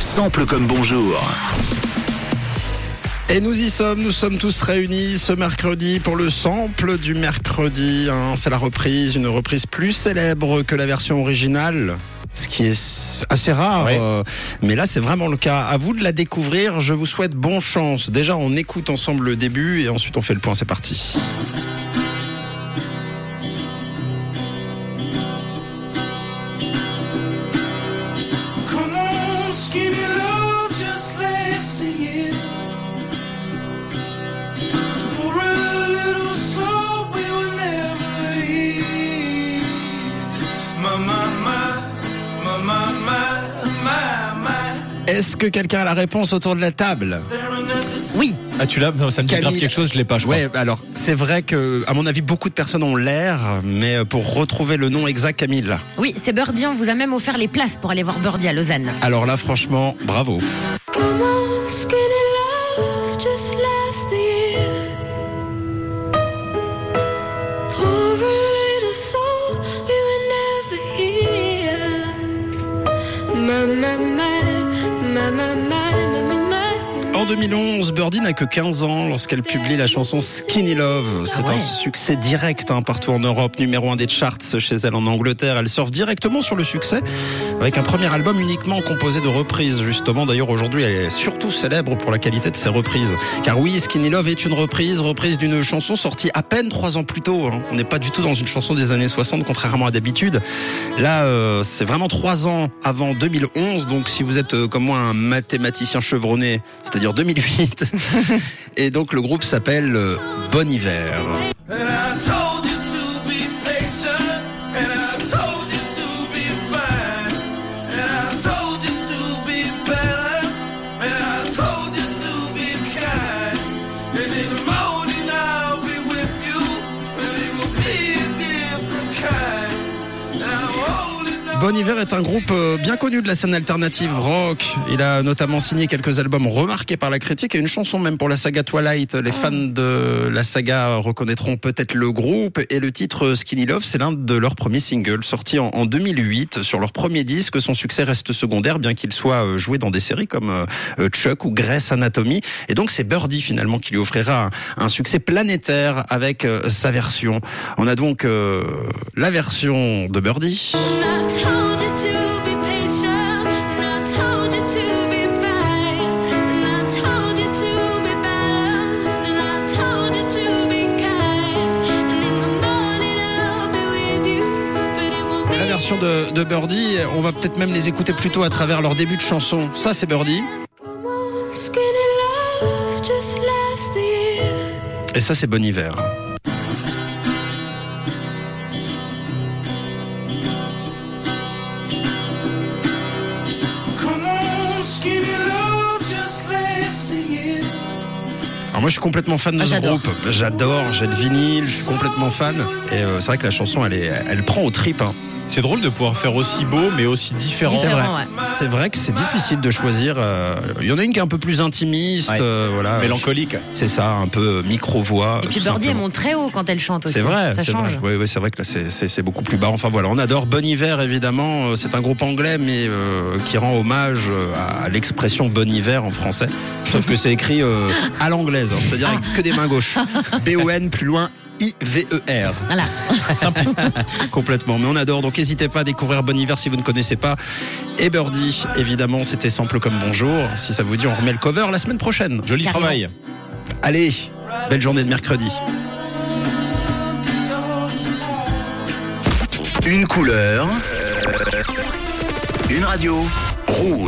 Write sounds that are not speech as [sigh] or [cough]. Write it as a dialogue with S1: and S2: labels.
S1: Sample comme bonjour.
S2: Et nous y sommes, nous sommes tous réunis ce mercredi pour le sample du mercredi. hein. C'est la reprise, une reprise plus célèbre que la version originale. Ce qui est assez rare,
S3: Oui.
S2: euh, mais là c'est vraiment le cas. À vous de la découvrir, je vous souhaite bonne chance. Déjà on écoute ensemble le début et ensuite on fait le point, c'est parti. Est-ce que quelqu'un a la réponse autour de la table
S4: Oui,
S3: Ah, tu l'as Non, Ça me dit grave quelque chose, je l'ai pas, je crois.
S2: Ouais, alors c'est vrai que, à mon avis, beaucoup de personnes ont l'air, mais pour retrouver le nom exact, Camille.
S4: oui, c'est Birdie. On vous a même offert les places pour aller voir Birdie à Lausanne.
S2: Alors là, franchement, bravo.
S5: My, my, my, my, my, my, my.
S2: 2011, Birdie n'a que 15 ans lorsqu'elle publie la chanson Skinny Love. C'est
S4: Ah ouais.
S2: un succès direct hein, partout en Europe, numéro un des charts chez elle en Angleterre. Elle surfe directement sur le succès avec un premier album uniquement composé de reprises. Justement, d'ailleurs aujourd'hui, elle est surtout célèbre pour la qualité de ses reprises. Car oui, Skinny Love est une reprise, reprise d'une chanson sortie à peine trois ans plus tôt. hein. On n'est pas du tout dans une chanson des années 60, contrairement à d'habitude. Là, euh, c'est vraiment trois ans avant 2011. Donc, si vous êtes euh, comme moi un mathématicien chevronné, c'est-à-dire 2008, et donc le groupe s'appelle euh, Bon Hiver. Bon Hiver est un groupe euh, bien connu de la scène alternative rock. Il a notamment signé quelques albums remarqués par la critique et une chanson même pour la saga Twilight. Les fans de la saga reconnaîtront peut-être le groupe et le titre Skinny Love, c'est l'un de leurs premiers singles sorti en, en 2008 sur leur premier disque. Son succès reste secondaire bien qu'il soit euh, joué dans des séries comme euh, euh, Chuck ou Grey's Anatomy. Et donc c'est Birdie finalement qui lui offrira un, succès planétaire avec euh, sa version. On a donc euh, la version de Birdie. De, de, Birdie, on va peut-être même les écouter plutôt à travers leur début de chanson. Ça, c'est Birdie. Et ça, c'est Bon Hiver. Alors moi, je suis complètement fan de
S4: Ah,
S2: ce groupe. J'adore, j'ai le vinyle, je suis complètement fan. Et euh, c'est vrai que la chanson, elle, est, elle prend au trip. hein.
S3: C'est drôle de pouvoir faire aussi beau, mais aussi différent.
S2: C'est vrai.
S4: Ouais.
S2: Que c'est difficile de choisir. euh, Il y en a une qui est un peu plus intimiste,
S3: Ouais.
S2: euh, voilà.
S3: Mélancolique.
S2: C'est ça, un peu micro-voix.
S4: Et puis elle
S2: simplement.
S4: monte très haut quand elle chante aussi.
S2: C'est vrai,
S4: Ça
S2: c'est
S4: change.
S2: vrai. Oui, oui, c'est vrai que là, c'est- beaucoup plus bas. Enfin voilà, on adore Bon Hiver évidemment. Euh, C'est un groupe anglais, mais euh, qui rend hommage euh, à l'expression Bon Hiver en français. Sauf que c'est écrit euh, à l'anglaise, hein, c'est-à-dire avec que des mains gauches. [laughs] B-O-N plus loin. I-V-E-R.
S4: Voilà. [laughs]
S3: Simpliste.
S2: Complètement. Mais on adore. Donc n'hésitez pas à découvrir Bon Hiver si vous ne connaissez pas. Et Birdie, évidemment, c'était simple comme bonjour. Si ça vous dit, on remet le cover la semaine prochaine.
S3: Joli
S4: Carrément.
S3: travail.
S2: Allez, belle journée de mercredi.
S1: Une couleur. Une radio. Rouge.